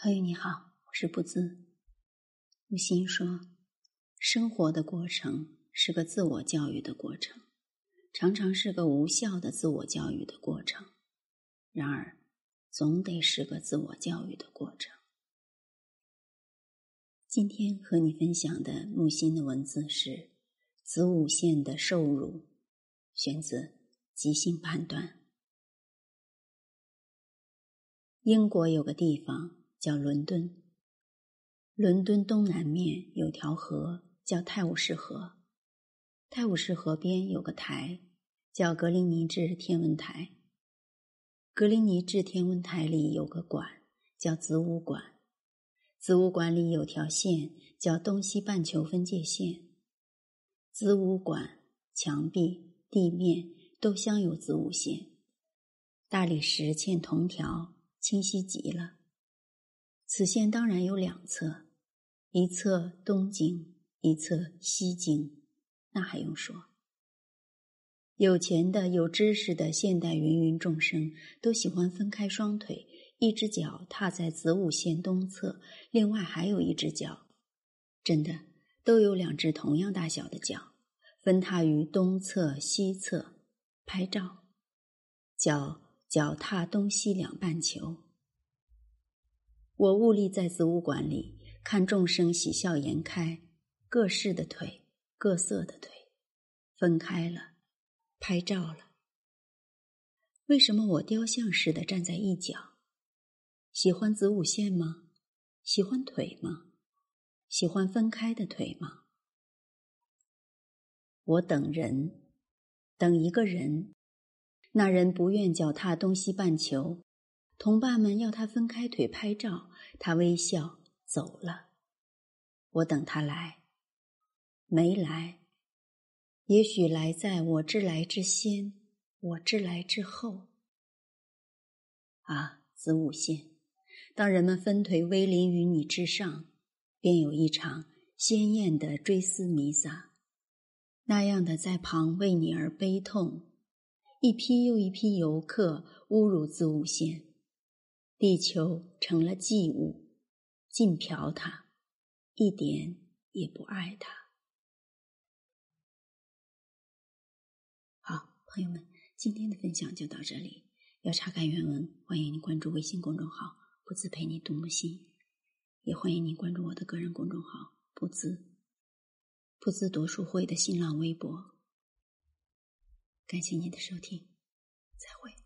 朋友你好，我是不兹。木心说，生活的过程是个自我教育的过程，常常是个无效的自我教育的过程。然而，总得是个自我教育的过程。今天和你分享的木心的文字是子午线的受辱，选自《即兴判断》。英国有个地方。叫伦敦。伦敦东南面有条河，叫泰晤士河。泰晤士河边有个台，叫格林尼治天文台。格林尼治天文台里有个馆，叫子午馆。子午馆里有条线，叫东西半球分界线。子午馆墙壁、地面都镶有子午线，大理石嵌铜条，清晰极了。此线当然有两侧，一侧东经，一侧西经，那还用说？有钱的、有知识的现代芸芸众生都喜欢分开双腿，一只脚踏在子午线东侧，另外还有一只脚，真的都有两只同样大小的脚，分踏于东侧、西侧拍照，脚脚踏东西两半球。我兀立在子午馆里，看众生喜笑颜开，各式的腿，各色的腿，分开了，拍照了。为什么我雕像似的站在一角？喜欢子午线吗？喜欢腿吗？喜欢分开的腿吗？我等人，等一个人，那人不愿脚踏东西半球。同伴们要他分开腿拍照，他微笑走了。我等他来，没来。也许来在我之来之先，我之来之后。啊，子午线，当人们分腿威临于你之上，便有一场鲜艳的追思弥撒，那样的在旁为你而悲痛。一批又一批游客侮辱子午线。地球成了祭物，尽嫖它，一点也不爱它。好，朋友们，今天的分享就到这里。要查看原文，欢迎您关注微信公众号“不自陪你读木心”，也欢迎您关注我的个人公众号“不自不自读书会”的新浪微博。感谢您的收听，再会。